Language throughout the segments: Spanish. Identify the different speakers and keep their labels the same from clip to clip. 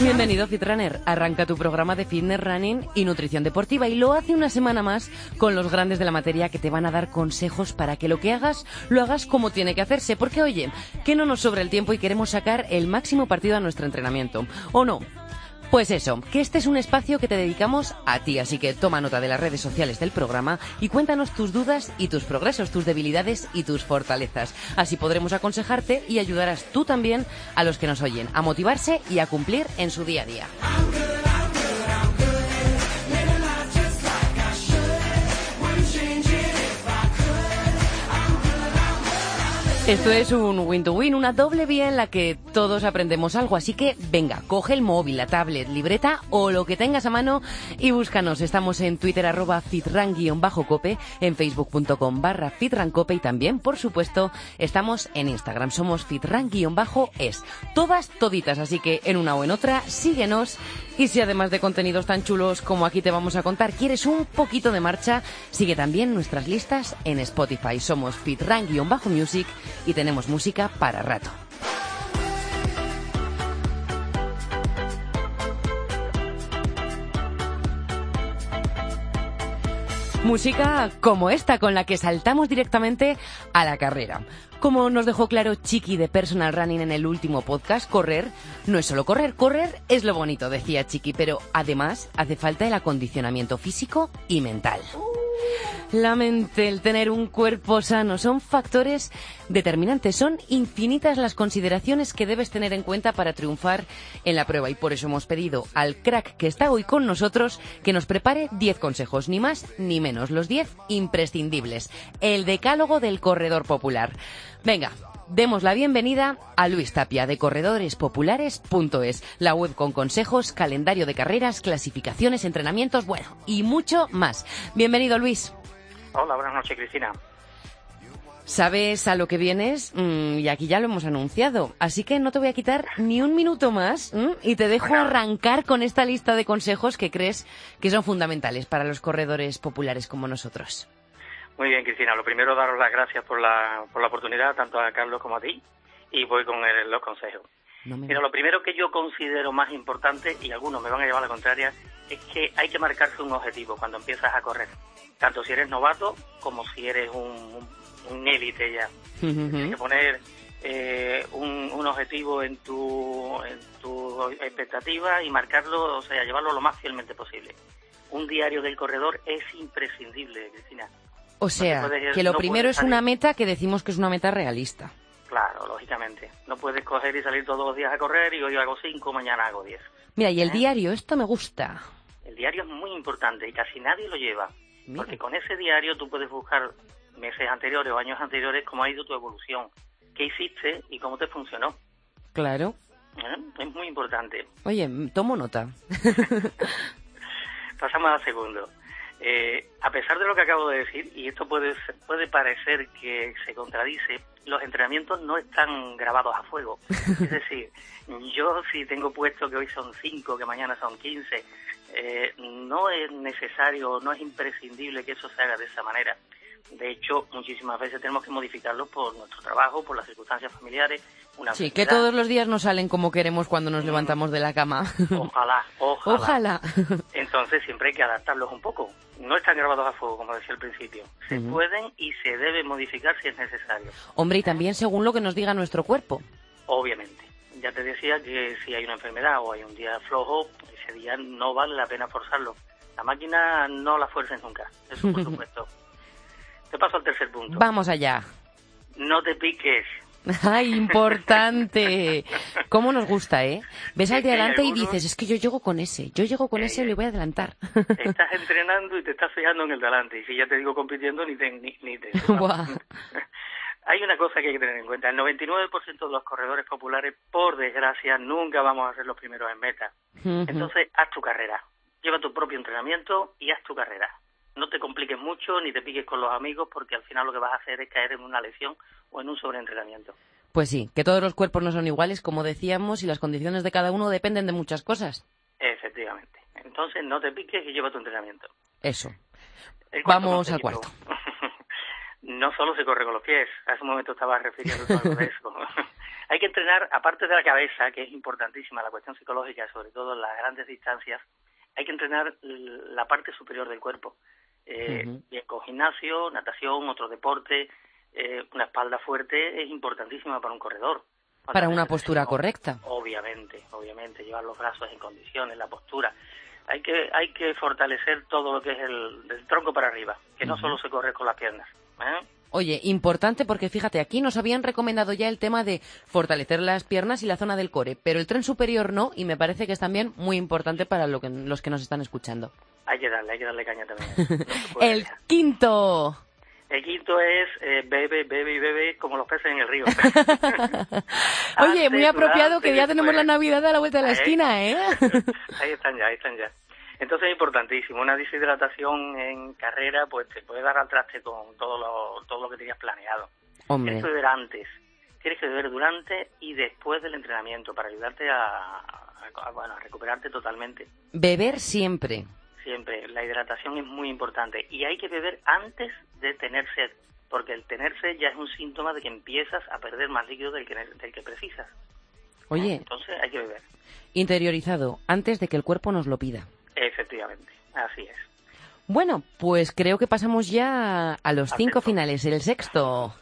Speaker 1: Bienvenido Fitrunner. Arranca tu programa de fitness running y nutrición deportiva y lo hace una semana más con los grandes de la materia que te van a dar consejos para que lo que hagas lo hagas como tiene que hacerse. Porque oye, que no nos sobra el tiempo y queremos sacar el máximo partido a nuestro entrenamiento. ¿O no? Pues eso, que este es un espacio que te dedicamos a ti, así que toma nota de las redes sociales del programa y cuéntanos tus dudas y tus progresos, tus debilidades y tus fortalezas. Así podremos aconsejarte y ayudarás tú también a los que nos oyen a motivarse y a cumplir en su día a día. Esto es un win-to-win, una doble vía en la que todos aprendemos algo. Así que venga, coge el móvil, la tablet, libreta o lo que tengas a mano y búscanos. Estamos en Twitter arroba fitran-cope, en facebook.com barra fitrancope y también, por supuesto, estamos en Instagram. Somos fitran-es. Todas, toditas. Así que en una o en otra, síguenos. Y si además de contenidos tan chulos como aquí te vamos a contar, quieres un poquito de marcha, sigue también nuestras listas en Spotify. Somos fitran-music y tenemos música para rato. Música como esta, con la que saltamos directamente a la carrera. Como nos dejó claro Chiqui de Personal Running en el último podcast, correr no es solo correr, correr es lo bonito, decía Chiqui, pero además hace falta el acondicionamiento físico y mental. La mente, el tener un cuerpo sano, son factores determinantes. Son infinitas las consideraciones que debes tener en cuenta para triunfar en la prueba. Y por eso hemos pedido al crack que está hoy con nosotros que nos prepare 10 consejos, ni más ni menos. Los 10 imprescindibles. El decálogo del corredor popular. Venga, demos la bienvenida a Luis Tapia de corredorespopulares.es, la web con consejos, calendario de carreras, clasificaciones, entrenamientos, bueno, y mucho más. Bienvenido, Luis.
Speaker 2: Hola, buenas noches, Cristina.
Speaker 1: Sabes a lo que vienes mm, y aquí ya lo hemos anunciado, así que no te voy a quitar ni un minuto más y te dejo
Speaker 2: Bueno.
Speaker 1: arrancar con esta lista de consejos que crees que son fundamentales para los corredores populares como nosotros.
Speaker 2: Muy bien, Cristina. Lo primero, daros las gracias por la, por la oportunidad, tanto a Carlos como a ti, y voy con el- los consejos.
Speaker 1: No me-
Speaker 2: Mira, lo primero que yo considero más importante, y algunos me van a llevar a la contraria, es que hay que marcarse un objetivo cuando empiezas a correr. Tanto si eres novato como si eres un, un- élite ya. Tienes que poner eh, un, un objetivo en tu, en tu expectativa y marcarlo, o sea, llevarlo lo más fielmente posible. Un diario del corredor es imprescindible, Cristina.
Speaker 1: O sea,
Speaker 2: puedes-
Speaker 1: que lo
Speaker 2: no
Speaker 1: primero es una meta que decimos que es una meta realista.
Speaker 2: Claro, lógicamente. No puedes coger y salir todos los días a correr y hoy hago cinco, mañana hago diez.
Speaker 1: Mira, y el
Speaker 2: ¿Eh?
Speaker 1: diario, esto me gusta.
Speaker 2: El diario es muy importante y casi nadie lo lleva.
Speaker 1: Mira.
Speaker 2: Porque con ese diario tú puedes buscar meses anteriores o años anteriores cómo ha ido tu evolución, qué hiciste y cómo te funcionó.
Speaker 1: Claro.
Speaker 2: ¿Eh? Es muy importante.
Speaker 1: Oye, tomo nota.
Speaker 2: Pasamos al segundo. Eh, a pesar de lo que acabo de decir, y esto puede, puede parecer que se contradice, los entrenamientos no están grabados a fuego. Es decir, yo si tengo puesto que hoy son 5, que mañana son 15, eh, no es necesario, no es imprescindible que eso se haga de esa manera. De hecho, muchísimas veces tenemos que modificarlo por nuestro trabajo, por las circunstancias familiares. Una
Speaker 1: Sí, que todos los días no salen como queremos cuando nos levantamos de la cama.
Speaker 2: Ojalá, ojalá.
Speaker 1: Ojalá.
Speaker 2: Entonces siempre hay que adaptarlos un poco. No están grabados a fuego, como decía al principio. Se pueden y se deben modificar si es necesario.
Speaker 1: Hombre, y también según lo que nos diga nuestro cuerpo.
Speaker 2: Obviamente. Ya te decía que si hay una enfermedad o hay un día flojo, ese día no vale la pena forzarlo. La máquina no la fuerces nunca, eso por supuesto. Te paso al tercer punto.
Speaker 1: Vamos allá.
Speaker 2: No te piques.
Speaker 1: ¡Ay, importante! ¿Cómo nos gusta, eh? Ves al de adelante y
Speaker 2: algunos-
Speaker 1: dices, es que yo llego con ese, yo llego con
Speaker 2: Eh,
Speaker 1: ese y le voy a adelantar.
Speaker 2: Estás entrenando y te estás fijando en el delante. Y si ya te digo compitiendo, ni te... Ni, ni te
Speaker 1: Buah.
Speaker 2: Hay una cosa que hay que tener en cuenta. El 99% de los corredores populares, por desgracia, nunca vamos a ser los primeros en meta. Entonces, haz tu carrera. Lleva tu propio entrenamiento y haz tu carrera. No te compliques mucho ni te piques con los amigos porque al final lo que vas a hacer es caer en una lesión o en un sobreentrenamiento.
Speaker 1: Pues sí, que todos los cuerpos no son iguales, como decíamos, y las condiciones de cada uno dependen de muchas cosas.
Speaker 2: Efectivamente. Entonces, no te piques y lleva tu entrenamiento.
Speaker 1: Eso. Vamos al cuarto.
Speaker 2: no solo se corre con los pies, hace un momento estaba refiriendo a de eso. Hay que entrenar, aparte de la cabeza, que es importantísima, la cuestión psicológica, sobre todo en las grandes distancias, hay que entrenar la parte superior del cuerpo. Eh. Bien con gimnasio, natación, otro deporte, eh, una espalda fuerte es importantísima para un corredor.
Speaker 1: Para una postura correcta.
Speaker 2: Obviamente, obviamente, llevar los brazos en condiciones, la postura. Hay que, hay que fortalecer todo lo que es el del tronco para arriba, que no solo se corre con las piernas. ¿Eh?
Speaker 1: Oye, importante porque fíjate, aquí nos habían recomendado ya el tema de fortalecer las piernas y la zona del core, pero el tren superior no, y me parece que es también muy importante para lo que, los que nos están escuchando.
Speaker 2: Hay que darle, hay que darle caña también. No
Speaker 1: El quinto.
Speaker 2: El quinto es eh, bebe, bebe y bebe como los peces en el río.
Speaker 1: Oye, muy apropiado que ya tenemos la
Speaker 2: después.
Speaker 1: Navidad a la vuelta de la esquina, ¿eh?
Speaker 2: ahí están ya, ahí están ya. Entonces es importantísimo, una deshidratación en carrera pues te puede dar al traste con todo lo, todo lo que tenías planeado.
Speaker 1: Hombre,
Speaker 2: Tienes que beber antes, tienes que beber durante y después del entrenamiento para ayudarte a, a- a- bueno, a recuperarte totalmente.
Speaker 1: beber siempre.
Speaker 2: Siempre, la hidratación es muy importante y hay que beber antes de tener sed, porque el tener sed ya es un síntoma de que empiezas a perder más líquido del que, del que precisas.
Speaker 1: Oye,
Speaker 2: Entonces hay que beber.
Speaker 1: interiorizado, antes de que el cuerpo nos lo pida.
Speaker 2: Efectivamente, así es.
Speaker 1: Bueno, pues creo que pasamos ya a los cinco finales. El sexto.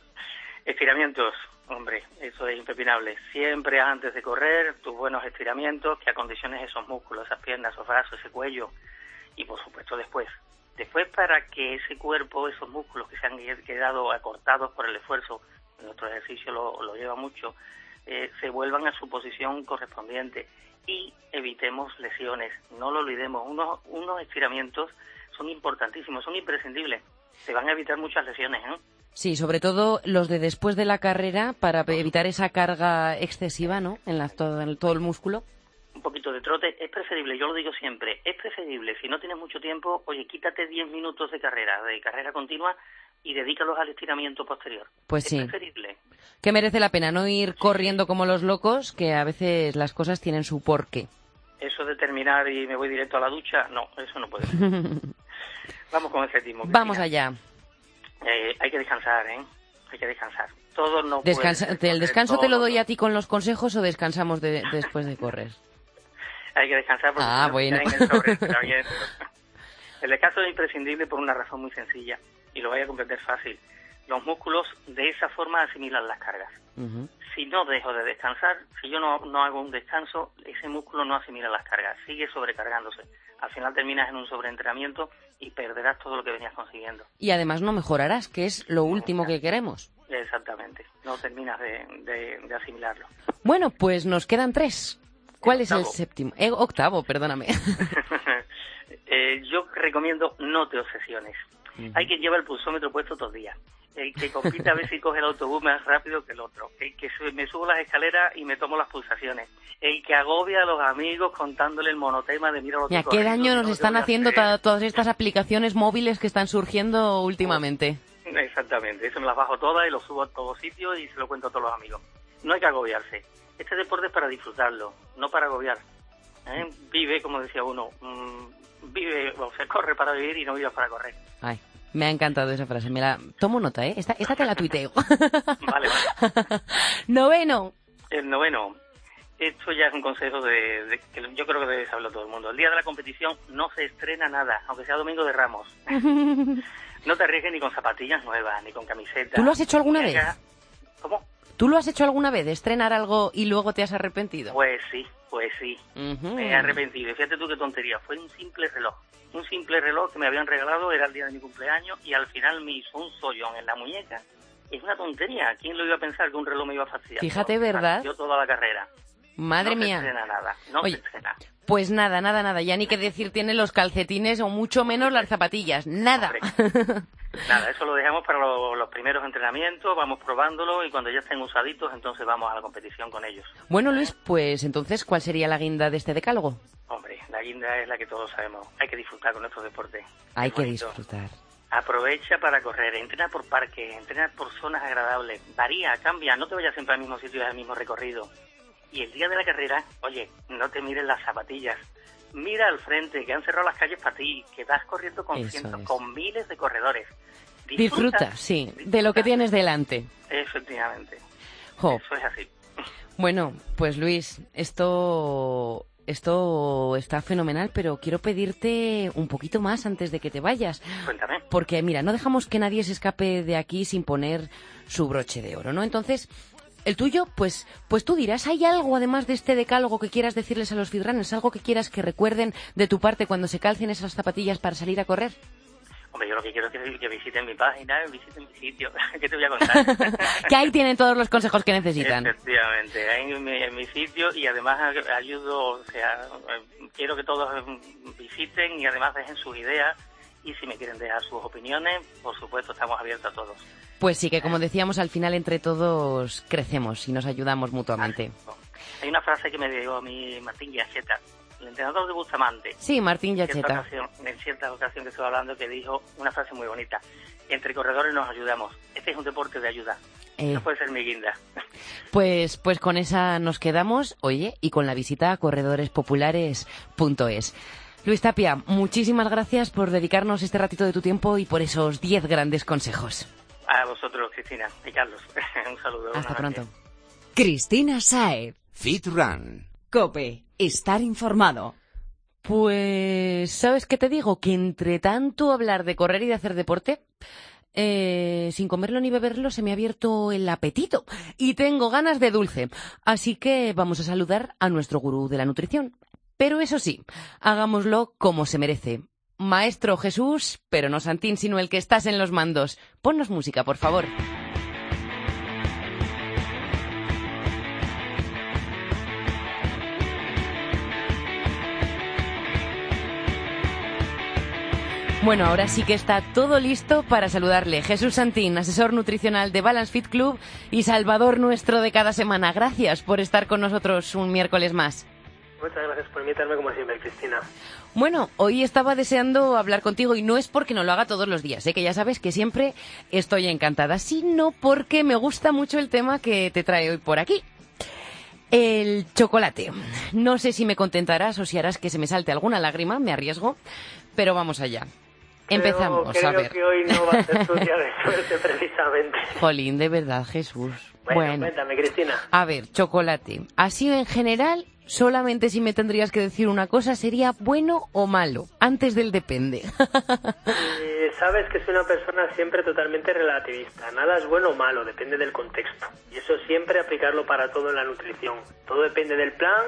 Speaker 2: Estiramientos, hombre, eso es impepinable. Siempre antes de correr, tus buenos estiramientos que acondiciones esos músculos, esas piernas, esos brazos, ese cuello. Y por supuesto después. Después para que ese cuerpo, esos músculos que se han quedado acortados por el esfuerzo, nuestro ejercicio lo, lo lleva mucho, eh, se vuelvan a su posición correspondiente y evitemos lesiones. No lo olvidemos, unos, unos estiramientos son importantísimos, son imprescindibles. Se van a evitar muchas lesiones, ¿eh?
Speaker 1: Sí, sobre todo los de después de la carrera para evitar esa carga excesiva, ¿no? En, la, todo, en todo el músculo.
Speaker 2: un poquito de trote, es preferible, yo lo digo siempre, es preferible, si no tienes mucho tiempo, oye, quítate 10 minutos de carrera, de carrera continua, y dedícalos al estiramiento posterior.
Speaker 1: Pues
Speaker 2: es
Speaker 1: sí.
Speaker 2: preferible.
Speaker 1: Que merece la pena no ir corriendo como los locos, que a veces las cosas tienen su porqué.
Speaker 2: Eso de terminar y me voy directo a la ducha, no, eso no puede ser. Vamos con el séptimo.
Speaker 1: Vamos allá.
Speaker 2: Eh, hay que descansar, ¿eh? Hay que descansar. Todo no
Speaker 1: Descansa-
Speaker 2: puede
Speaker 1: ¿te- ¿El descanso te lo doy a ti con los consejos o descansamos de- después de correr?
Speaker 2: Hay que descansar porque
Speaker 1: Ah, bueno.
Speaker 2: en. El descanso es imprescindible por una razón muy sencilla y lo voy a comprender fácil. Los músculos de esa forma asimilan las cargas. Si no dejo de descansar, si yo no, no hago un descanso, ese músculo no asimila las cargas, sigue sobrecargándose. Al final terminas en un sobreentrenamiento y perderás todo lo que venías consiguiendo.
Speaker 1: Y además no mejorarás, que es lo último que queremos.
Speaker 2: Exactamente, no terminas de, de- de asimilarlo.
Speaker 1: Bueno, pues nos quedan tres. ¿Cuál es el séptimo? Eh, octavo, perdóname.
Speaker 2: Eh, yo recomiendo no te obsesiones. Hay que llevar el pulsómetro puesto todos los días. El que compite a ver si coge el autobús más rápido que el otro. El que sube- me subo las escaleras y me tomo las pulsaciones. El que agobia a los amigos contándole el monotema de mira lo que he
Speaker 1: qué daño nos están haciendo todas estas aplicaciones móviles que están surgiendo últimamente.
Speaker 2: Exactamente, eso me las bajo todas y lo subo a todos sitios y se lo cuento a todos los amigos. No hay que agobiarse. Este deporte es para disfrutarlo, no para agobiar. ¿eh? Vive, como decía uno, mm, vive, o sea, corre para vivir y no vivas para correr.
Speaker 1: Ay, me ha encantado esa frase. Me la tomo nota, ¿eh? Esta, esta te la tuiteo.
Speaker 2: Vale, vale.
Speaker 1: Noveno.
Speaker 2: El noveno, esto ya es un consejo de, de- que yo creo que debe saberlo todo el mundo. El día de la competición no se estrena nada, aunque sea domingo de Ramos. no te arriesgues ni con zapatillas nuevas, ni con camiseta.
Speaker 1: ¿Tú lo has hecho alguna vez?
Speaker 2: haga- ¿Cómo?
Speaker 1: ¿Tú lo has hecho alguna vez estrenar algo y luego te has arrepentido?
Speaker 2: Pues sí, pues sí. Me he arrepentido. Fíjate tú qué tontería. Fue un simple reloj. Un simple reloj que me habían regalado, era el día de mi cumpleaños, y al final me hizo un sollón en la muñeca. Es una tontería. ¿Quién lo iba a pensar que un reloj me iba a fastidiar?
Speaker 1: Fíjate, ¿verdad?
Speaker 2: Yo toda la carrera.
Speaker 1: Madre
Speaker 2: no
Speaker 1: mía.
Speaker 2: se estrena nada. No
Speaker 1: Oye.
Speaker 2: se.
Speaker 1: Pues nada, nada, nada. Ya ni que decir tiene los calcetines o mucho menos las zapatillas. Nada.
Speaker 2: Nada, eso lo dejamos para lo- los primeros entrenamientos, vamos probándolo y cuando ya estén usaditos, entonces vamos a la competición con ellos.
Speaker 1: bueno, Luis, pues entonces, ¿cuál sería la guinda de este decálogo?
Speaker 2: Hombre, la guinda es la que todos sabemos. Hay que disfrutar con nuestro deporte.
Speaker 1: Hay que disfrutar.
Speaker 3: Aprovecha para correr, entrena por parques, entrena por zonas agradables, varía, cambia, no te vayas siempre al mismo sitio y al mismo recorrido. Y el día de la carrera, oye, no te mires las zapatillas, mira al frente, que han cerrado las calles para ti, que vas corriendo con cientos, con miles de corredores.
Speaker 1: Disfruta, sí, de lo que tienes delante.
Speaker 3: Efectivamente. Eso es así.
Speaker 1: Bueno, pues Luis, esto esto está fenomenal, pero quiero pedirte un poquito más antes de que te vayas.
Speaker 3: Cuéntame.
Speaker 1: Porque, mira, no dejamos que nadie se escape de aquí sin poner su broche de oro, ¿no? Entonces, el tuyo, pues, pues tú dirás, ¿hay algo además de este decálogo que quieras decirles a los feedrunners? ¿Algo que quieras que recuerden de tu parte cuando se calcen esas zapatillas para salir a correr?
Speaker 3: Hombre, yo lo que quiero es que, visiten mi página, visiten mi sitio. ¿Qué te voy a contar?
Speaker 1: que ahí tienen todos los consejos que necesitan.
Speaker 3: Efectivamente, ahí en mi, en mi sitio y además ayudo, o sea, quiero que todos visiten y además dejen sus ideas y si me quieren dejar sus opiniones, por supuesto, estamos abiertos a todos.
Speaker 1: Pues sí, que como decíamos, al final entre todos crecemos y nos ayudamos mutuamente.
Speaker 3: Hay una frase que me dio a mí Martín Yacheta, el entrenador de Bustamante.
Speaker 1: Sí, Martín Yacheta.
Speaker 3: En cierta ocasión que estuve hablando, que dijo una frase muy bonita. Entre corredores nos ayudamos. Este es un deporte de ayuda. Eh. No puede ser mi guinda.
Speaker 1: Pues, pues con esa nos quedamos, oye, y con la visita a corredorespopulares.es. Luis Tapia, muchísimas gracias por dedicarnos este ratito de tu tiempo y por esos 10 grandes consejos.
Speaker 3: A vosotros, Cristina y Carlos. un saludo.
Speaker 1: Hasta pronto.
Speaker 4: Cristina Saez. Fit Run. Cope estar informado.
Speaker 1: Pues, ¿sabes qué te digo? Que entre tanto hablar de correr y de hacer deporte, eh, sin comerlo ni beberlo se me ha abierto el apetito y tengo ganas de dulce. Así que vamos a saludar a nuestro gurú de la nutrición. Pero eso sí, hagámoslo como se merece. Maestro Jesús, pero no Santín, sino el que estás en los mandos. Ponnos música, por favor. Bueno, ahora sí que está todo listo para saludarle. Jesús Santín, asesor nutricional de Balance Fit Club y salvador nuestro de cada semana. Gracias por estar con nosotros un miércoles más.
Speaker 3: Muchas gracias por invitarme como siempre, Cristina.
Speaker 1: Bueno, hoy estaba deseando hablar contigo y no es porque no lo haga todos los días, ¿eh? que ya sabes que siempre estoy encantada, sino porque me gusta mucho el tema que te trae hoy por aquí. El chocolate. No sé si me contentarás o si harás que se me salte alguna lágrima, me arriesgo, pero vamos allá. Empezamos,
Speaker 3: a
Speaker 1: ver.
Speaker 3: que hoy no va a ser tu día de suerte, precisamente.
Speaker 1: Jolín, de verdad, Jesús.
Speaker 3: Bueno, cuéntame, Cristina.
Speaker 1: A ver, chocolate. Así en general, solamente si me tendrías que decir una cosa, ¿sería bueno o malo? Antes del depende.
Speaker 3: Eh, sabes que soy una persona siempre totalmente relativista. Nada es bueno o malo, depende del contexto. Y eso siempre aplicarlo para todo en la nutrición. Todo depende del plan,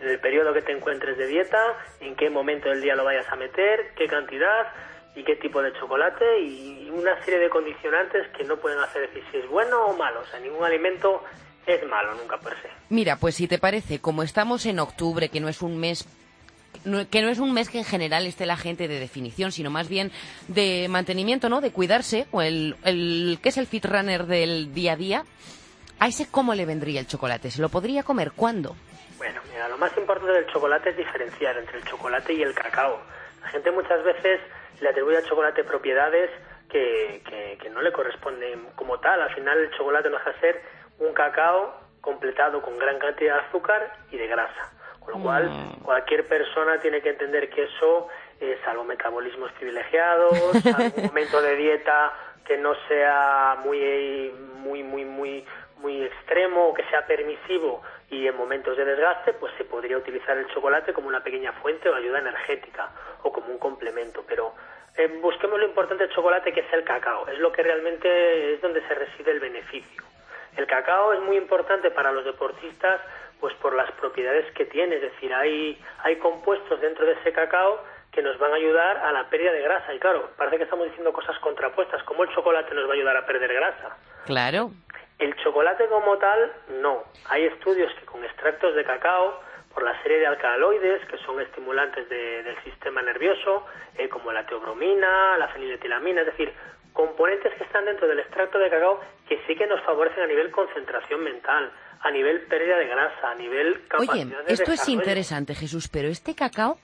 Speaker 3: en el periodo que te encuentres de dieta, en qué momento del día lo vayas a meter, qué cantidad y qué tipo de chocolate y una serie de condicionantes que no pueden hacer decir si es bueno o malo. O sea, ningún alimento es malo nunca per se.
Speaker 1: Mira, pues si te parece, como estamos en octubre, que no es un mes que no es un mes que en general esté la gente de definición, sino más bien de mantenimiento, ¿no? De cuidarse, o el, el que es el fit runner del día a día. ¿A ese cómo le vendría el chocolate? ¿Se lo podría comer? ¿Cuándo?
Speaker 3: Bueno, mira, lo más importante del chocolate es diferenciar entre el chocolate y el cacao. La gente muchas veces le atribuye al chocolate propiedades que, que, no le corresponden como tal. Al final el chocolate nos hace ser un cacao completado con gran cantidad de azúcar y de grasa. Con lo cual, mm. cualquier persona tiene que entender que eso, es algo metabolismos privilegiados, algún momento de dieta que no sea muy, muy, muy, muy, muy extremo o que sea permisivo y en momentos de desgaste, pues se podría utilizar el chocolate como una pequeña fuente o ayuda energética o como un complemento. Pero eh, busquemos lo importante del chocolate, que es el cacao. Es lo que realmente es donde se reside el beneficio. El cacao es muy importante para los deportistas, pues por las propiedades que tiene. Es decir, hay, hay compuestos dentro de ese cacao que nos van a ayudar a la pérdida de grasa. Y claro, parece que estamos diciendo cosas contrapuestas. ¿Cómo el chocolate nos va a ayudar a perder grasa?
Speaker 1: Claro.
Speaker 3: El chocolate como tal, no. Hay estudios que con extractos de cacao, por la serie de alcaloides, que son estimulantes del sistema nervioso, eh, como la teobromina, la feniletilamina, es decir, componentes que están dentro del extracto de cacao que sí que nos favorecen a nivel concentración mental, a nivel pérdida de grasa, a nivel capacidad
Speaker 1: Oye, esto es interesante, Jesús, pero este cacao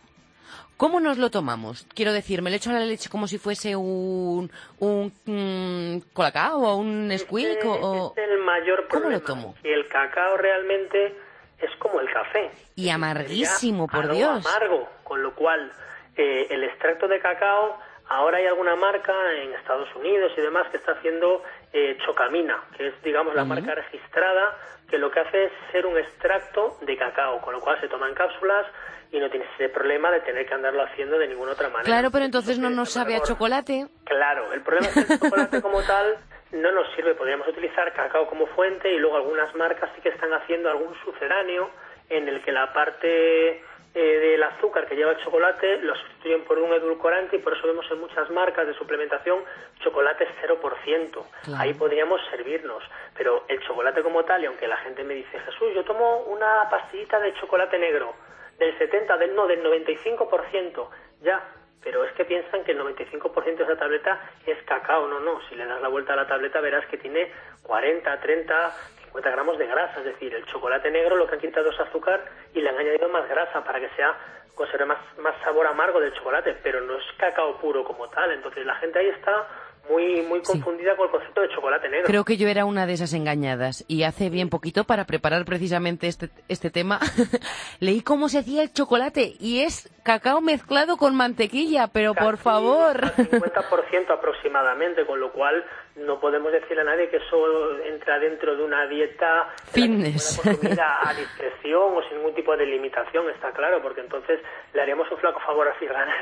Speaker 1: ¿Cómo nos lo tomamos? Quiero decir, ¿me le echo a la leche como si fuese un, un, mm, colacao o un squeak?
Speaker 3: Este
Speaker 1: o,
Speaker 3: es el mayor
Speaker 1: ¿Cómo lo tomo?
Speaker 3: Que el cacao realmente es como el café.
Speaker 1: Y amarguísimo, por Dios.
Speaker 3: amargo, con lo cual eh, el extracto de cacao, ahora hay alguna marca en Estados Unidos y demás que está haciendo eh, chocamina, que es, digamos, la marca registrada, que lo que hace es ser un extracto de cacao, con lo cual se toma en cápsulas y no tienes ese problema de tener que andarlo haciendo de ninguna otra manera.
Speaker 1: Claro, pero entonces no nos sabe a chocolate.
Speaker 3: Claro, el problema es que el chocolate como tal no nos sirve. Podríamos utilizar cacao como fuente y luego algunas marcas sí que están haciendo algún sucedáneo en el que la parte eh, del azúcar que lleva el chocolate lo sustituyen por un edulcorante y por eso vemos en muchas marcas de suplementación chocolate 0%.
Speaker 1: Claro.
Speaker 3: Ahí podríamos servirnos. Pero el chocolate como tal, y aunque la gente me dice, Jesús, yo tomo una pastillita de chocolate negro del 70, del no, del 95%, ya, pero es que piensan que el 95% de esa tableta es cacao, no, no, si le das la vuelta a la tableta verás que tiene 40, 30, 50 gramos de grasa, es decir, el chocolate negro lo que han quitado es azúcar y le han añadido más grasa para que sea conserve más, más sabor amargo del chocolate, pero no es cacao puro como tal, entonces la gente ahí está muy muy
Speaker 1: Sí.
Speaker 3: confundida con el concepto de chocolate negro.
Speaker 1: Creo que yo era una de esas engañadas y hace bien poquito para preparar precisamente este, este tema leí cómo se hacía el chocolate y es cacao mezclado con mantequilla, pero por
Speaker 3: Casi
Speaker 1: favor.
Speaker 3: al 50% aproximadamente, con lo cual no podemos decirle a nadie que eso entra dentro de una dieta
Speaker 1: Fitness.
Speaker 3: a, discreción o sin ningún tipo de limitación, está claro, porque entonces le haríamos un flaco favor a Figanes.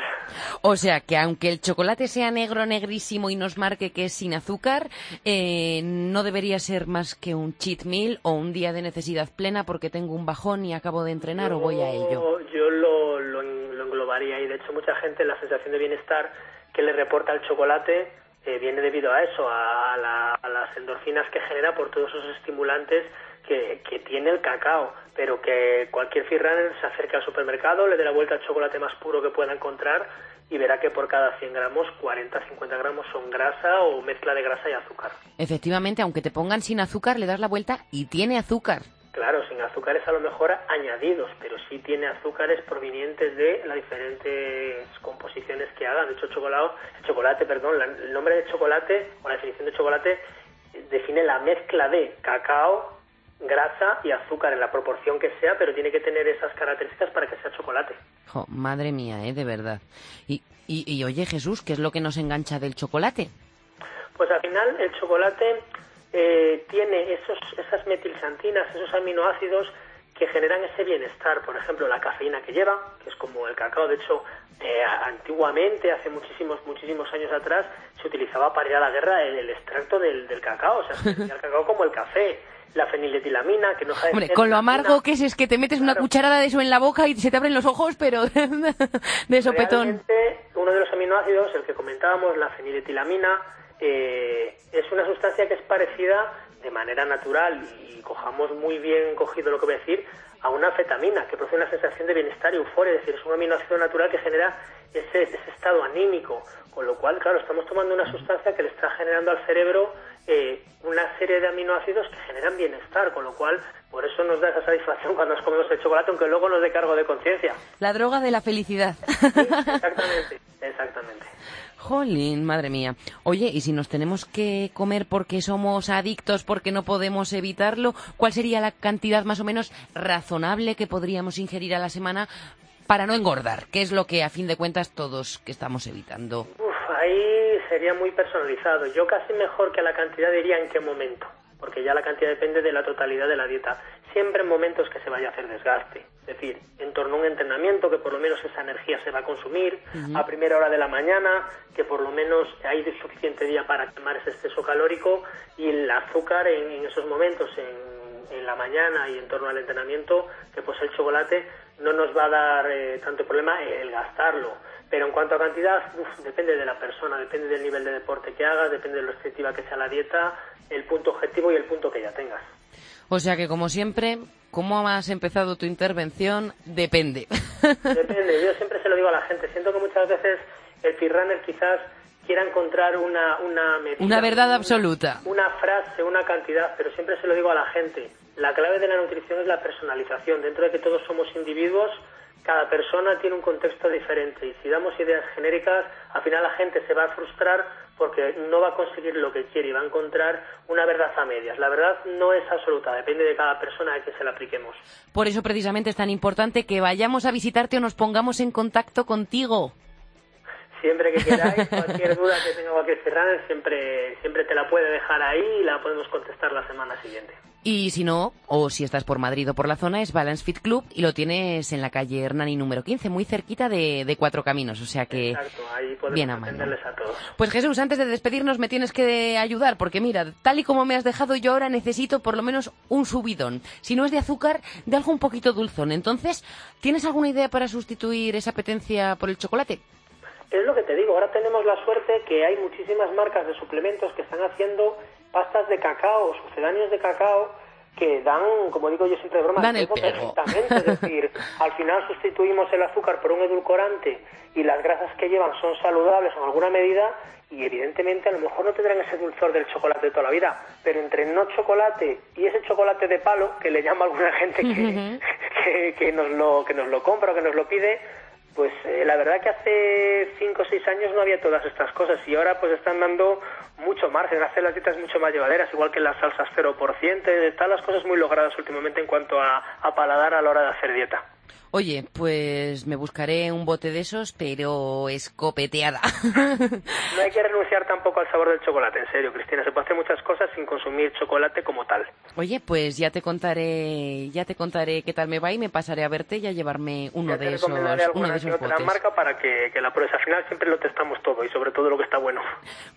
Speaker 1: O sea que aunque el chocolate sea negro, negrísimo y nos marque que es sin azúcar, eh, no debería ser más que un cheat meal o un día de necesidad plena porque tengo un bajón y acabo de entrenar o voy a ello.
Speaker 3: Yo, lo, lo, lo englobaría y de hecho mucha gente la sensación de bienestar que le reporta el chocolate viene debido a eso, a, la- las endorfinas que genera por todos esos estimulantes que, tiene el cacao, pero que cualquier firrunner se acerque al supermercado, le dé la vuelta al chocolate más puro que pueda encontrar y verá que por cada 100 gramos, 40, 50 gramos son grasa o mezcla de grasa y azúcar.
Speaker 1: Efectivamente, aunque te pongan sin azúcar, le das la vuelta y tiene azúcar.
Speaker 3: Claro, sin azúcares a lo mejor añadidos, pero sí tiene azúcares provenientes de las diferentes composiciones que hagan. De hecho, chocolate, chocolate, perdón, la- el nombre de chocolate o la definición de chocolate eh, define la mezcla de cacao, grasa y azúcar en la proporción que sea, pero tiene que tener esas características para que sea chocolate.
Speaker 1: Jo, madre mía, ¿eh? De verdad. Y, y, y oye, Jesús, ¿qué es lo que nos engancha del chocolate?
Speaker 3: Pues al final el chocolate eh, tiene esos, esas metilxantinas, esos aminoácidos que generan ese bienestar. Por ejemplo, la cafeína que lleva, que es como el cacao. De hecho, eh, antiguamente, hace muchísimos, muchísimos años atrás, se utilizaba para ir a la guerra el, el extracto del, del cacao. O sea, se el cacao como el café. La feniletilamina, que no sabe
Speaker 1: Hombre, con lo
Speaker 3: una-
Speaker 1: amargo que es, es que te metes una
Speaker 3: Claro.
Speaker 1: cucharada de eso en la boca y se te abren los ojos, pero de sopetón.
Speaker 3: Realmente, uno de los aminoácidos, el que comentábamos, la feniletilamina, eh, es una sustancia que es parecida de manera natural y cojamos muy bien cogido lo que voy a decir a una fetamina que produce una sensación de bienestar y euforia, es decir, es un aminoácido natural que genera ese, ese estado anímico, con lo cual, claro, estamos tomando una sustancia que le está generando al cerebro eh, una serie de aminoácidos que generan bienestar, con lo cual, por eso nos da esa satisfacción cuando nos comemos el chocolate, aunque luego nos dé cargo de conciencia.
Speaker 1: La droga de la felicidad.
Speaker 3: Exactamente, exactamente.
Speaker 1: Jolín, madre mía. Oye, y si nos tenemos que comer porque somos adictos, porque no podemos evitarlo, ¿cuál sería la cantidad más o menos razonable que podríamos ingerir a la semana para no engordar? Que es lo que a fin de cuentas todos que estamos evitando.
Speaker 3: Uf, ahí sería muy personalizado. Yo casi mejor que la cantidad diría en qué momento, porque ya la cantidad depende de la totalidad de la dieta. Siempre en momentos que se vaya a hacer desgaste, es decir, en torno a un entrenamiento que por lo menos esa energía se va a consumir, a primera hora de la mañana, que por lo menos hay suficiente día para quemar ese exceso calórico y el azúcar en, en esos momentos, en, en la mañana y en torno al entrenamiento, que pues el chocolate no nos va a dar eh, tanto problema el gastarlo. Pero en cuanto a cantidad, uf, depende de la persona, depende del nivel de deporte que hagas, depende de lo restrictiva que sea la dieta, el punto objetivo y el punto que ya tengas.
Speaker 1: O sea que, como siempre, ¿cómo has empezado tu intervención? Depende.
Speaker 3: Depende, yo siempre se lo digo a la gente. Siento que muchas veces el runner quizás quiera encontrar una, una
Speaker 1: Una verdad absoluta.
Speaker 3: Una frase, una cantidad, pero siempre se lo digo a la gente. La clave de la nutrición es la personalización. Dentro de que todos somos individuos, cada persona tiene un contexto diferente y si damos ideas genéricas, al final la gente se va a frustrar porque no va a conseguir lo que quiere y va a encontrar una verdad a medias. La verdad no es absoluta, depende de cada persona a que se la apliquemos.
Speaker 1: Por eso precisamente es tan importante que vayamos a visitarte o nos pongamos en contacto contigo.
Speaker 3: Siempre que queráis, cualquier duda que tenga cualquier cerrada, siempre, siempre te la puede dejar ahí y la podemos contestar la semana siguiente.
Speaker 1: Y si no, o si estás por Madrid o por la zona, es Balance Fit Club y lo tienes en la calle Hernani número 15, muy cerquita de, Cuatro Caminos, o sea que
Speaker 3: Exacto, ahí podemos bien a todos.
Speaker 1: Pues Jesús, antes de despedirnos me tienes que ayudar, porque mira, tal y como me has dejado, yo ahora necesito por lo menos un subidón. Si no es de azúcar, de algo un poquito dulzón. Entonces, ¿tienes alguna idea para sustituir esa apetencia por el chocolate?
Speaker 3: Es lo que te digo, ahora tenemos la suerte que hay muchísimas marcas de suplementos que están haciendo pastas de cacao, sucedáneos de cacao, que dan, como digo yo siempre de broma,
Speaker 1: dan el
Speaker 3: perfectamente. Es decir, al final sustituimos el azúcar por un edulcorante y las grasas que llevan son saludables en alguna medida y evidentemente a lo mejor no tendrán ese dulzor del chocolate de toda la vida, pero entre no chocolate y ese chocolate de palo que le llama alguna gente que, que, nos lo que nos lo compra o que nos lo pide, pues eh, la verdad que hace 5 o 6 años no había todas estas cosas y ahora pues están dando mucho margen, hacer las dietas mucho más llevaderas, igual que las salsas 0%, están las cosas muy logradas últimamente en cuanto a, a paladar a la hora de hacer dieta.
Speaker 1: Oye, pues me buscaré un bote de esos, pero escopeteada.
Speaker 3: no hay que renunciar tampoco al sabor del chocolate, en serio, Cristina. Se puede hacer muchas cosas sin consumir chocolate como tal.
Speaker 1: Oye, pues ya te contaré, ya te contaré qué tal me va y me pasaré a verte y a llevarme uno de esos, uno de esos botes.
Speaker 3: marca para que, que la pruebes. Al final siempre lo testamos todo y sobre todo lo que está bueno.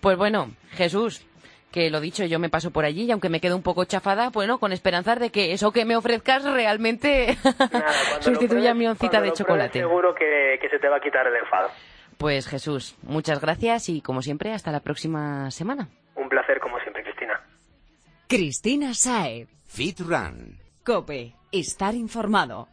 Speaker 1: Pues bueno, Jesús, que lo dicho, yo me paso por allí y aunque me quedo un poco chafada, bueno, con esperanzas de que eso que me ofrezcas realmente sustituya mi oncita de chocolate.
Speaker 3: Seguro que, que se te va a quitar el enfado.
Speaker 1: Pues Jesús, muchas gracias y como siempre, hasta la próxima semana.
Speaker 3: Un placer como siempre, Cristina.
Speaker 5: Cristina Saez. Fit Run. Cope. Estar informado.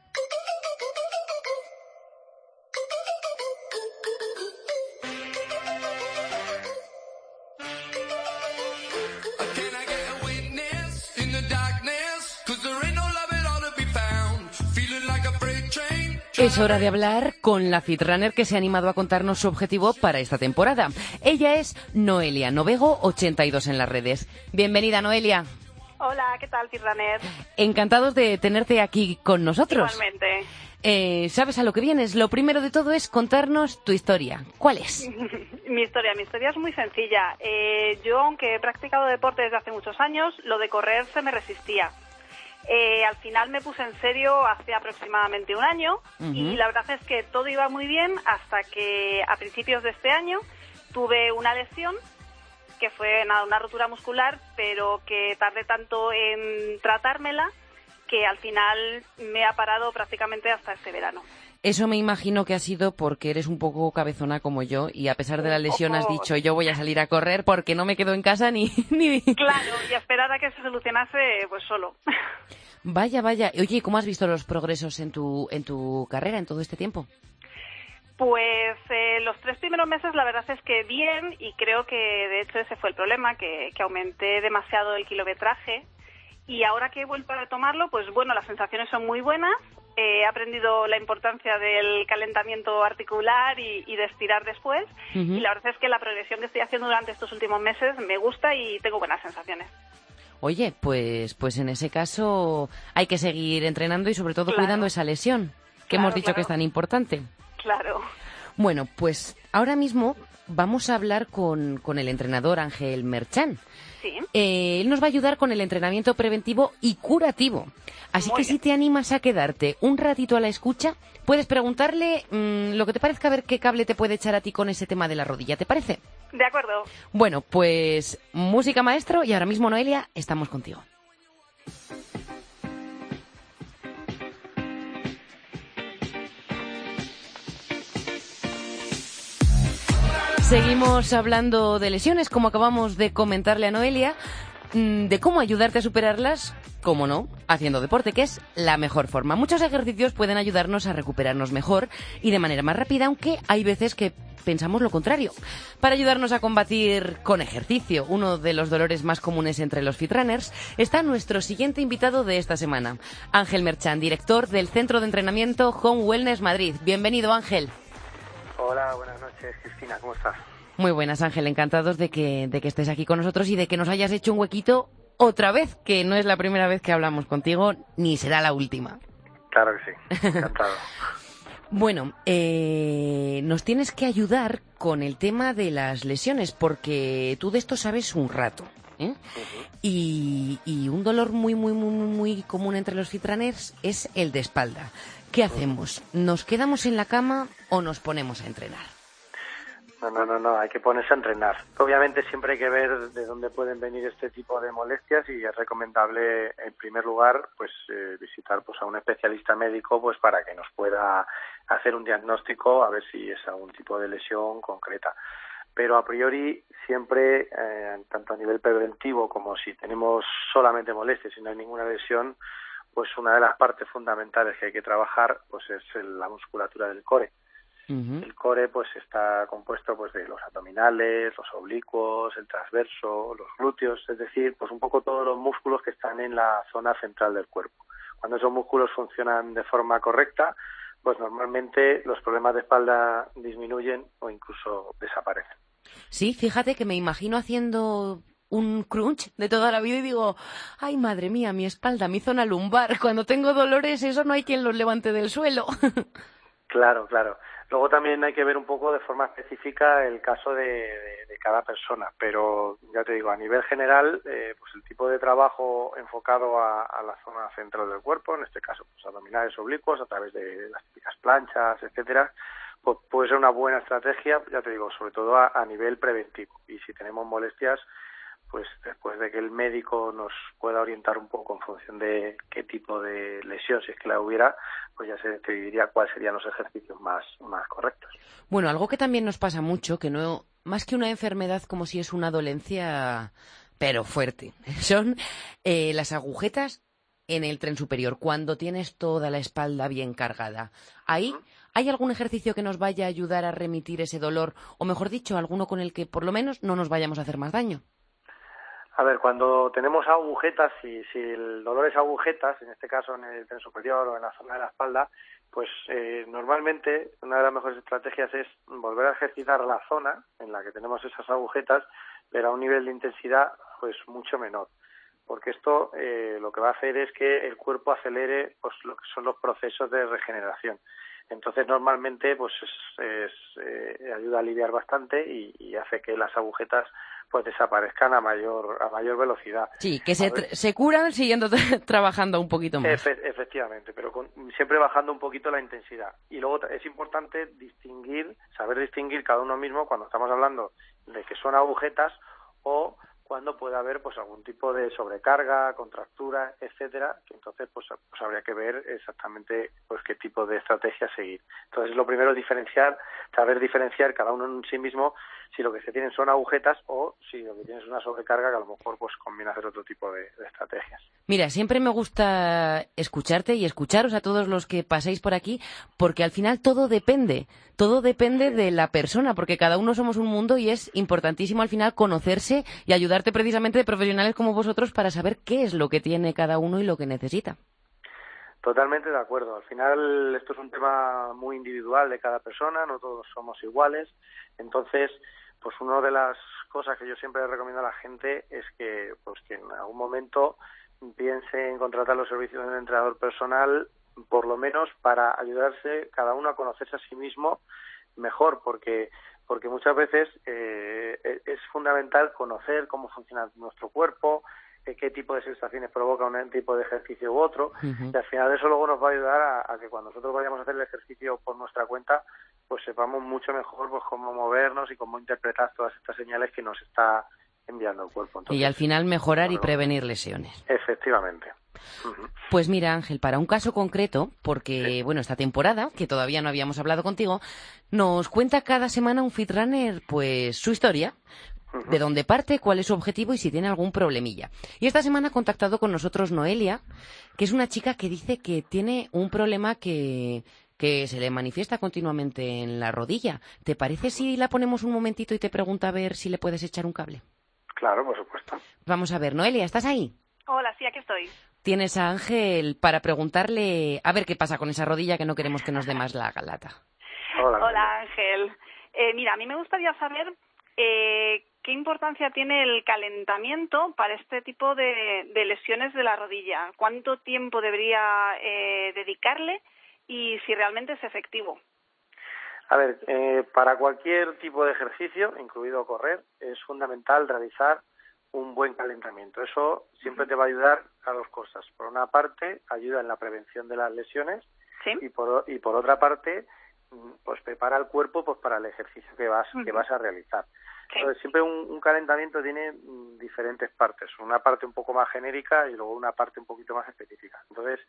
Speaker 1: Es hora de hablar con la Fitrunner que se ha animado a contarnos su objetivo para esta temporada. Ella es Noelia Novego, 82 en las redes. Bienvenida, Noelia.
Speaker 6: Hola, ¿qué tal, Fitrunner?
Speaker 1: Encantados de tenerte aquí con nosotros.
Speaker 6: Igualmente.
Speaker 1: Eh, ¿Sabes a lo que vienes? Lo primero de todo es contarnos tu historia. ¿Cuál es?
Speaker 6: mi historia, mi historia es muy sencilla. Eh, yo, aunque he practicado deporte desde hace muchos años, lo de correr se me resistía. Eh, al final me puse en serio hace aproximadamente un año y la verdad es que todo iba muy bien hasta que a principios de este año tuve una lesión que fue una rotura muscular, pero que tardé tanto en tratármela que al final me ha parado prácticamente hasta este verano.
Speaker 1: Eso me imagino que ha sido porque eres un poco cabezona como yo y a pesar de la lesión has dicho yo voy a salir a correr porque no me quedo en casa ni... ni...
Speaker 6: Claro, y esperar a que se solucionase pues solo.
Speaker 1: Vaya, vaya. Oye, ¿cómo has visto los progresos en tu, en tu carrera en todo este tiempo?
Speaker 6: Pues eh, los tres primeros meses la verdad es que bien y creo que de hecho ese fue el problema, que, que aumenté demasiado el kilometraje y ahora que he vuelto a retomarlo, pues bueno, las sensaciones son muy buenas. He aprendido la importancia del calentamiento articular y, de estirar después. Y la verdad es que la progresión que estoy haciendo durante estos últimos meses me gusta y tengo buenas sensaciones.
Speaker 1: Oye, pues, pues en ese caso hay que seguir entrenando y sobre todo cuidando esa lesión, que hemos dicho que es tan importante.
Speaker 6: Claro.
Speaker 1: Bueno, pues ahora mismo vamos a hablar con, con el entrenador Ángel Merchán.
Speaker 6: Sí.
Speaker 1: Eh, él nos va a ayudar con el entrenamiento preventivo y curativo. Así que si te animas a quedarte un ratito a la escucha, puedes preguntarle mm, lo que te parezca, a ver qué cable te puede echar a ti con ese tema de la rodilla. ¿Te parece?
Speaker 6: De acuerdo.
Speaker 1: Bueno, pues música maestro y ahora mismo, Noelia, estamos contigo. Seguimos hablando de lesiones, como acabamos de comentarle a Noelia, mm, de cómo ayudarte a superarlas como no, haciendo deporte, que es la mejor forma. Muchos ejercicios pueden ayudarnos a recuperarnos mejor y de manera más rápida, aunque hay veces que pensamos lo contrario. Para ayudarnos a combatir con ejercicio uno de los dolores más comunes entre los fitrunners, está nuestro siguiente invitado de esta semana, Ángel Merchan, director del Centro de Entrenamiento Home Wellness Madrid. Bienvenido, Ángel.
Speaker 7: Hola, buenas noches, Cristina, ¿cómo estás?
Speaker 1: Muy buenas, Ángel. Encantados de que, de que estés aquí con nosotros y de que nos hayas hecho un huequito otra vez, que no es la primera vez que hablamos contigo, ni será la última.
Speaker 7: Claro que sí, encantado.
Speaker 1: bueno, eh, nos tienes que ayudar con el tema de las lesiones, porque tú de esto sabes un rato. ¿eh? y, y, un dolor muy, muy, muy, muy común entre los fitraners es el de espalda. ¿Qué hacemos? ¿Nos quedamos en la cama o nos ponemos a entrenar?
Speaker 7: No, no, no, no, hay que ponerse a entrenar. Obviamente siempre hay que ver de dónde pueden venir este tipo de molestias y es recomendable, en primer lugar, pues eh, visitar pues a un especialista médico pues para que nos pueda hacer un diagnóstico a ver si es algún tipo de lesión concreta. Pero a priori siempre, eh, tanto a nivel preventivo como si tenemos solamente molestias y no hay ninguna lesión, pues una de las partes fundamentales que hay que trabajar pues es la musculatura del core el core pues está compuesto pues de los abdominales, los oblicuos, el transverso, los glúteos, es decir, pues un poco todos los músculos que están en la zona central del cuerpo. Cuando esos músculos funcionan de forma correcta, pues normalmente los problemas de espalda disminuyen o incluso desaparecen.
Speaker 1: Sí, fíjate que me imagino haciendo un crunch de toda la vida y digo, ay madre mía, mi espalda, mi zona lumbar, cuando tengo dolores eso no hay quien los levante del suelo.
Speaker 7: claro, claro. Luego también hay que ver un poco de forma específica el caso de, cada persona, pero ya te digo, a nivel general, eh, pues el tipo de trabajo enfocado a, la zona central del cuerpo, en este caso, pues abdominales oblicuos a través de las típicas planchas, etcétera, pues puede ser una buena estrategia, ya te digo, sobre todo a nivel preventivo. Y si tenemos molestias, pues después de que el médico nos pueda orientar un poco en función de qué tipo de lesión, si es que la hubiera, pues ya se decidiría cuáles serían los ejercicios más, más correctos.
Speaker 1: Bueno, algo que también nos pasa mucho, que no, más que una enfermedad como si es una dolencia, pero fuerte, son eh, las agujetas en el tren superior, cuando tienes toda la espalda bien cargada. Ahí, ¿hay algún ejercicio que nos vaya a ayudar a remitir ese dolor? O mejor dicho, alguno con el que por lo menos no nos vayamos a hacer más daño.
Speaker 7: A ver, cuando tenemos agujetas, y si el dolor es agujetas, en este caso en el tren superior o en la zona de la espalda, pues eh, normalmente una de las mejores estrategias es volver a ejercitar la zona en la que tenemos esas agujetas, pero a un nivel de intensidad pues mucho menor. Porque esto eh, lo que va a hacer es que el cuerpo acelere pues, lo que son los procesos de regeneración. Entonces, normalmente, pues es, eh, ayuda a aliviar bastante y, hace que las agujetas pues desaparezcan a mayor a mayor velocidad.
Speaker 1: Sí, que se, se curan siguiendo trabajando un poquito más.
Speaker 7: efectivamente, pero siempre bajando un poquito la intensidad. Y luego es importante distinguir, saber distinguir cada uno mismo cuando estamos hablando de que son agujetas o cuando puede haber pues algún tipo de sobrecarga, contractura, etcétera, que entonces pues, pues, habría que ver exactamente pues qué tipo de estrategia seguir. Entonces lo primero es diferenciar, saber diferenciar cada uno en sí mismo si lo que se tienen son agujetas o si lo que tienes es una sobrecarga que a lo mejor pues conviene hacer otro tipo de, estrategias.
Speaker 1: Mira, siempre me gusta escucharte y escucharos a todos los que paséis por aquí porque al final todo depende, todo depende de la persona porque cada uno somos un mundo y es importantísimo al final conocerse y ayudarte precisamente de profesionales como vosotros para saber qué es lo que tiene cada uno y lo que necesita.
Speaker 7: Totalmente de acuerdo. Al final esto es un tema muy individual de cada persona, no todos somos iguales. Entonces, pues una de las cosas que yo siempre recomiendo a la gente es que, pues que en algún momento piense en contratar los servicios de un entrenador personal, por lo menos para ayudarse cada uno a conocerse a sí mismo mejor, porque porque muchas veces eh, e-, es fundamental conocer cómo funciona nuestro cuerpo, qué tipo de sensaciones provoca un tipo de ejercicio u otro, y al final eso luego nos va a ayudar a, que cuando nosotros vayamos a hacer el ejercicio por nuestra cuenta, pues sepamos mucho mejor pues cómo movernos y cómo interpretar todas estas señales que nos está enviando el cuerpo.
Speaker 1: y al final mejorar y prevenir lesiones.
Speaker 7: Efectivamente.
Speaker 1: Pues mira, Ángel, para un caso concreto, porque, bueno, esta temporada, que todavía no habíamos hablado contigo, nos cuenta cada semana un fitrunner, pues, su historia, de dónde parte, cuál es su objetivo y si tiene algún problemilla. Y esta semana ha contactado con nosotros Noelia, que es una chica que dice que tiene un problema que, que se le manifiesta continuamente en la rodilla. ¿Te parece si la ponemos un momentito y te pregunta a ver si le puedes echar un cable?
Speaker 7: Claro, por supuesto.
Speaker 1: Vamos a ver, Noelia, ¿estás ahí?
Speaker 6: Hola, sí, aquí estoy.
Speaker 1: Tienes a Ángel para preguntarle a ver qué pasa con esa rodilla que no queremos que nos dé más la galata.
Speaker 6: Hola, Ángel. Eh, mira, a mí me gustaría saber eh, qué importancia tiene el calentamiento para este tipo de, lesiones de la rodilla. ¿Cuánto tiempo debería eh, dedicarle y si realmente es efectivo?
Speaker 7: A ver, para cualquier tipo de ejercicio, incluido correr, es fundamental realizar un buen calentamiento. Eso siempre te va a ayudar a dos cosas. Por una parte, ayuda en la prevención de las lesiones y, por, y por otra parte, mm, pues prepara el cuerpo pues para el ejercicio que vas, que vas a realizar. Entonces, siempre un, calentamiento tiene mm, diferentes partes, una parte un poco más genérica y luego una parte un poquito más específica. Entonces,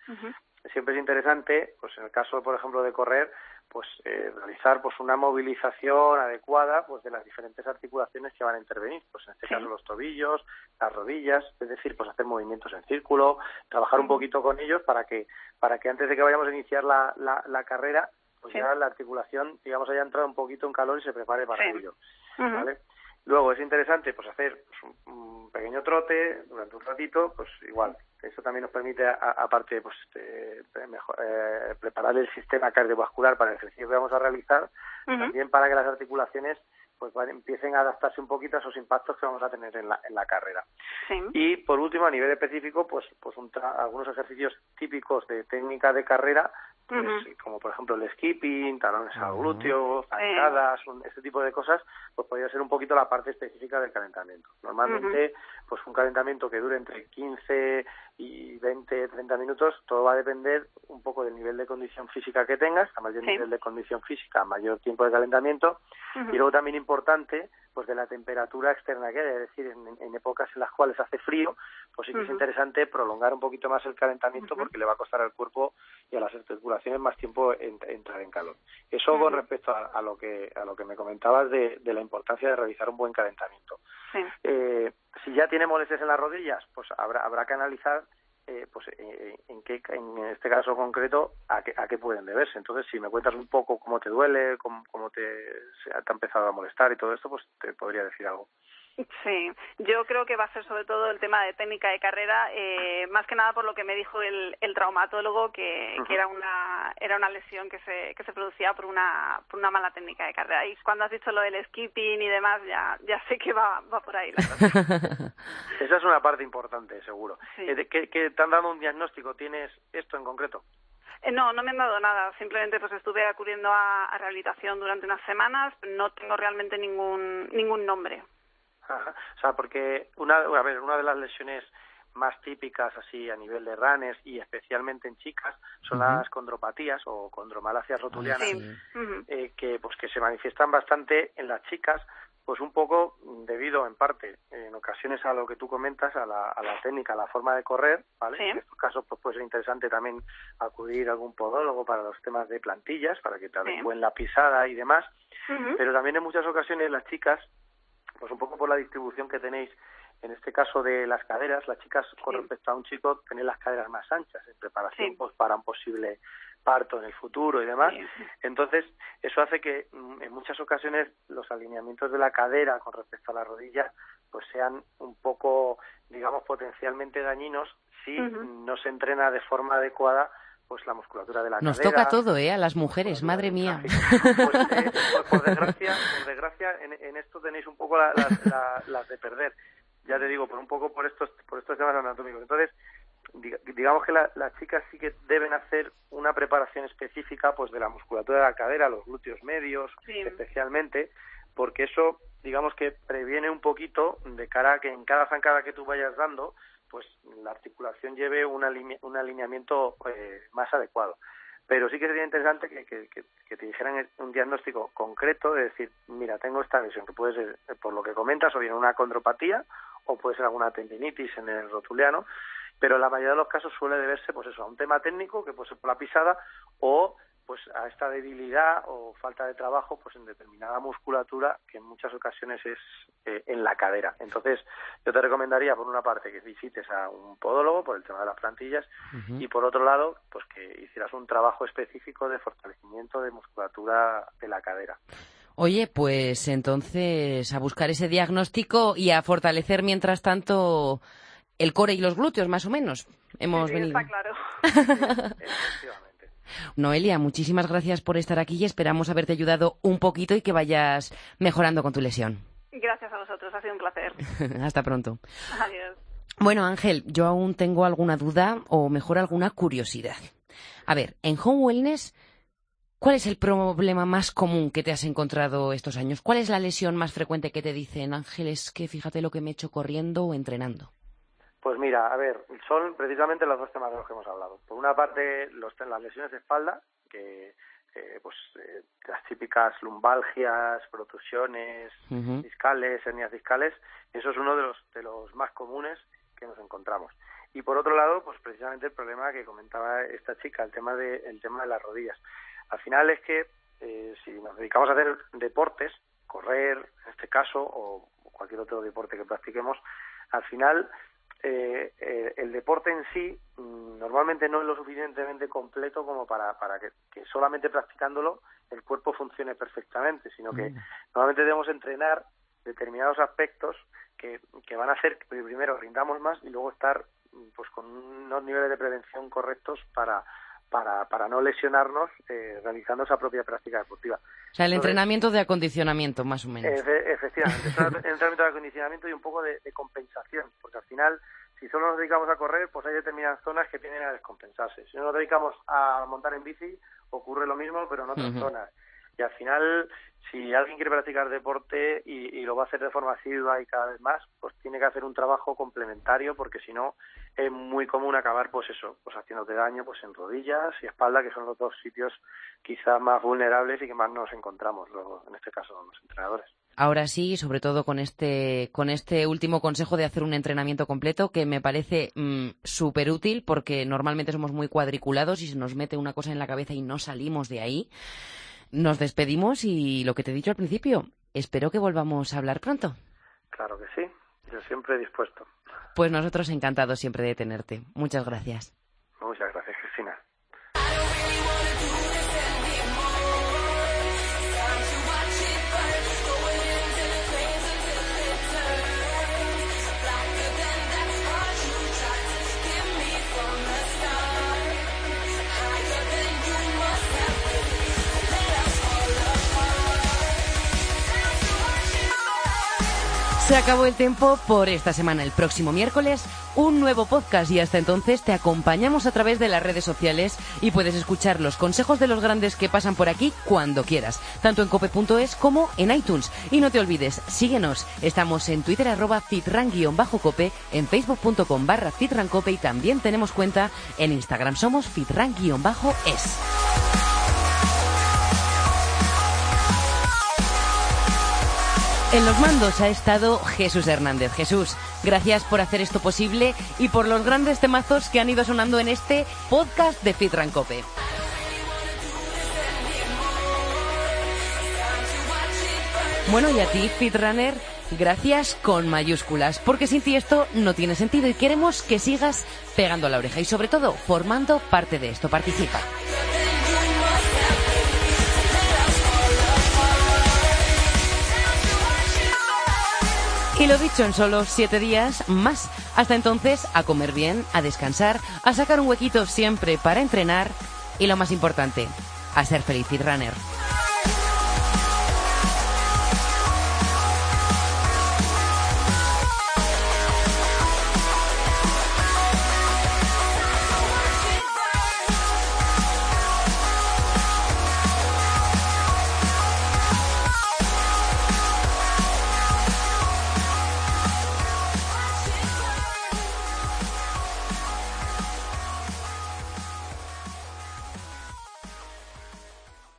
Speaker 7: siempre es interesante, pues en el caso, por ejemplo, de correr, pues eh, realizar pues una movilización adecuada pues de las diferentes articulaciones que van a intervenir. Pues en este caso los tobillos las rodillas es decir pues hacer movimientos en círculo trabajar un poquito con ellos para que para que antes de que vayamos a iniciar la, la, carrera pues ya la articulación digamos haya entrado un poquito en calor y se prepare para ello ¿vale? Luego es interesante pues hacer pues, un, pequeño trote durante un ratito, pues igual. Eso también nos permite, aparte, pues eh, preparar el sistema cardiovascular para el ejercicio que vamos a realizar, también para que las articulaciones pues empiecen a adaptarse un poquito a esos impactos que vamos a tener en la, en la carrera. Y por último, a nivel específico, pues, pues algunos ejercicios típicos de técnica de carrera pues, como por ejemplo el skipping, talones al glúteo, zancadas, ese tipo de cosas, pues podría ser un poquito la parte específica del calentamiento. Normalmente, pues un calentamiento que dure entre 15 y 20, 30 minutos, todo va a depender un poco del nivel de condición física que tengas, a mayor nivel de condición física, mayor tiempo de calentamiento, y luego también importante, pues de la temperatura externa que hay, es decir, en, épocas en las cuales hace frío, pues sí que es interesante prolongar un poquito más el calentamiento porque le va a costar al cuerpo y a las articulaciones más tiempo entrar en calor. Eso con respecto a, lo que a lo que me comentabas de, la importancia de realizar un buen calentamiento. Eh, si ya tiene molestias en las rodillas, pues habrá habrá que analizar eh, pues eh, en qué en este caso concreto a qué, a qué pueden deberse. Entonces si me cuentas un poco cómo te duele cómo, cómo te, te ha empezado a molestar y todo esto pues te podría decir algo
Speaker 6: Sí, yo creo que va a ser sobre todo el tema de técnica de carrera, eh, más que nada por lo que me dijo el, el traumatólogo, que, que, era una era una lesión que se, que se producía por una, por una mala técnica de carrera. Y cuando has dicho lo del skipping y demás, ya, ya sé que va, va por ahí la cosa.
Speaker 7: Esa es una parte importante, seguro. Eh, ¿Qué, ¿Qué te han dado un diagnóstico? ¿Tienes esto en concreto?
Speaker 6: Eh, no, no me han dado nada. Simplemente pues estuve acudiendo a, a rehabilitación durante unas semanas. No tengo realmente ningún ningún nombre.
Speaker 7: O sea, porque una, a ver, una de las lesiones más típicas así a nivel de ranes y especialmente en chicas son las condropatías o condromalacias rotulianas eh, que pues que se manifiestan bastante en las chicas pues un poco debido en parte en ocasiones a lo que tú comentas a la, a la técnica a la forma de correr vale en estos casos pues puede ser interesante también acudir a algún podólogo para los temas de plantillas para que te adecuen la pisada y demás. Pero también en muchas ocasiones las chicas pues un poco por la distribución que tenéis en este caso de las caderas, las chicas con respecto a un chico tienen las caderas más anchas en preparación pues, para un posible parto en el futuro y demás. Entonces, eso hace que mm, en muchas ocasiones los alineamientos de la cadera con respecto a la rodilla pues sean un poco, digamos, potencialmente dañinos si no se entrena de forma adecuada pues la musculatura de la
Speaker 1: Nos
Speaker 7: cadera.
Speaker 1: Nos toca todo, ¿eh? A las mujeres, madre mía.
Speaker 7: Pues, eh, por, desgracia, por desgracia en, esto tenéis un poco las de perder. Ya te digo, por un poco por estos, por estos temas anatómicos. Entonces, digamos que las chicas sí que deben hacer una preparación específica pues de la musculatura de la cadera, los glúteos medios, especialmente, porque eso, digamos que previene un poquito de cara a que en cada zancada que tú vayas dando, pues la articulación lleve un, un alineamiento eh, más adecuado. Pero sí que sería interesante que, que, te dijeran un diagnóstico concreto de decir, mira, tengo esta lesión, que puede ser, eh, por lo que comentas, o bien una condropatía o puede ser alguna tendinitis en el rotuliano, pero la mayoría de los casos suele deberse pues eso, a un tema técnico, que puede ser por la pisada, o pues a esta debilidad o falta de trabajo pues en determinada musculatura que en muchas ocasiones es eh, en la cadera. Entonces, yo te recomendaría por una parte que visites a un podólogo por el tema de las plantillas y por otro lado, pues que hicieras un trabajo específico de fortalecimiento de musculatura de la cadera.
Speaker 1: Oye, pues entonces a buscar ese diagnóstico y a fortalecer mientras tanto el core y los glúteos, más o menos. Hemos venido.
Speaker 6: Está claro.
Speaker 1: Noelia, muchísimas gracias por estar aquí y esperamos haberte ayudado un poquito y que vayas mejorando con tu lesión.
Speaker 6: Gracias a vosotros, ha sido un placer.
Speaker 1: Hasta pronto.
Speaker 6: Adiós.
Speaker 1: Bueno, Ángel, yo aún tengo alguna duda o mejor alguna curiosidad. A ver, en Home Wellness, ¿cuál es el problema más común que te has encontrado estos años? ¿Cuál es la lesión más frecuente que te dicen, Ángel, es que fíjate lo que me he hecho corriendo o entrenando?
Speaker 7: Pues mira, a ver, son precisamente los dos temas de los que hemos hablado. Por una parte, los, las lesiones de espalda, que eh, pues eh, las típicas lumbalgias, protusiones discales, hernias discales, eso es uno de los de los más comunes que nos encontramos. Y por otro lado, pues precisamente el problema que comentaba esta chica, el tema de el tema de las rodillas. Al final es que eh, si nos dedicamos a hacer deportes, correr en este caso o cualquier otro deporte que practiquemos, al final eh, eh, el deporte en sí mm, normalmente no es lo suficientemente completo como para, para que, solamente practicándolo el cuerpo funcione perfectamente, sino que mm. normalmente debemos entrenar determinados aspectos que, que van a hacer que primero rindamos más y luego estar mm, pues con unos niveles de prevención correctos para para, para no lesionarnos eh, realizando esa propia práctica deportiva.
Speaker 1: O sea, el entrenamiento de acondicionamiento, más o menos.
Speaker 7: efectivamente, es entrenamiento de acondicionamiento y un poco de, compensación, porque al final, si solo nos dedicamos a correr, pues hay determinadas zonas que tienden a descompensarse. Si no nos dedicamos a montar en bici, ocurre lo mismo, pero en otras zonas. Y al final, si alguien quiere practicar deporte y, lo va a hacer de forma asidua y cada vez más, pues tiene que hacer un trabajo complementario porque si no es muy común acabar pues eso, pues haciéndote daño pues en rodillas y espalda, que son los dos sitios quizás más vulnerables y que más nos encontramos luego, en este caso los entrenadores.
Speaker 1: Ahora sí, sobre todo con este, con este último consejo de hacer un entrenamiento completo que me parece mm, súper útil porque normalmente somos muy cuadriculados y se nos mete una cosa en la cabeza y no salimos de ahí. Nos despedimos y lo que te he dicho al principio, espero que volvamos a hablar pronto.
Speaker 7: Claro que sí, yo siempre dispuesto.
Speaker 1: Pues nosotros encantados siempre de tenerte. Muchas gracias.
Speaker 7: Muchas gracias, Cristina.
Speaker 1: Se acabó el tiempo por esta semana. El próximo miércoles, un nuevo podcast y hasta entonces te acompañamos a través de las redes sociales y puedes escuchar los consejos de los grandes que pasan por aquí cuando quieras, tanto en cope.es como en iTunes. Y no te olvides, síguenos. Estamos en Twitter arroba fitran-cope, en facebook.com barra fitrancope y también tenemos cuenta en Instagram. Somos fitran-es. En los mandos ha estado Jesús Hernández. Jesús, gracias por hacer esto posible y por los grandes temazos que han ido sonando en este podcast de Fit Cope. Bueno, y a ti, Fitrunner, gracias con mayúsculas, porque sin ti esto no tiene sentido y queremos que sigas pegando la oreja y sobre todo formando parte de esto. Participa. Y lo dicho, en solo siete días más. Hasta entonces, a comer bien, a descansar, a sacar un huequito siempre para entrenar y lo más importante, a ser feliz runner.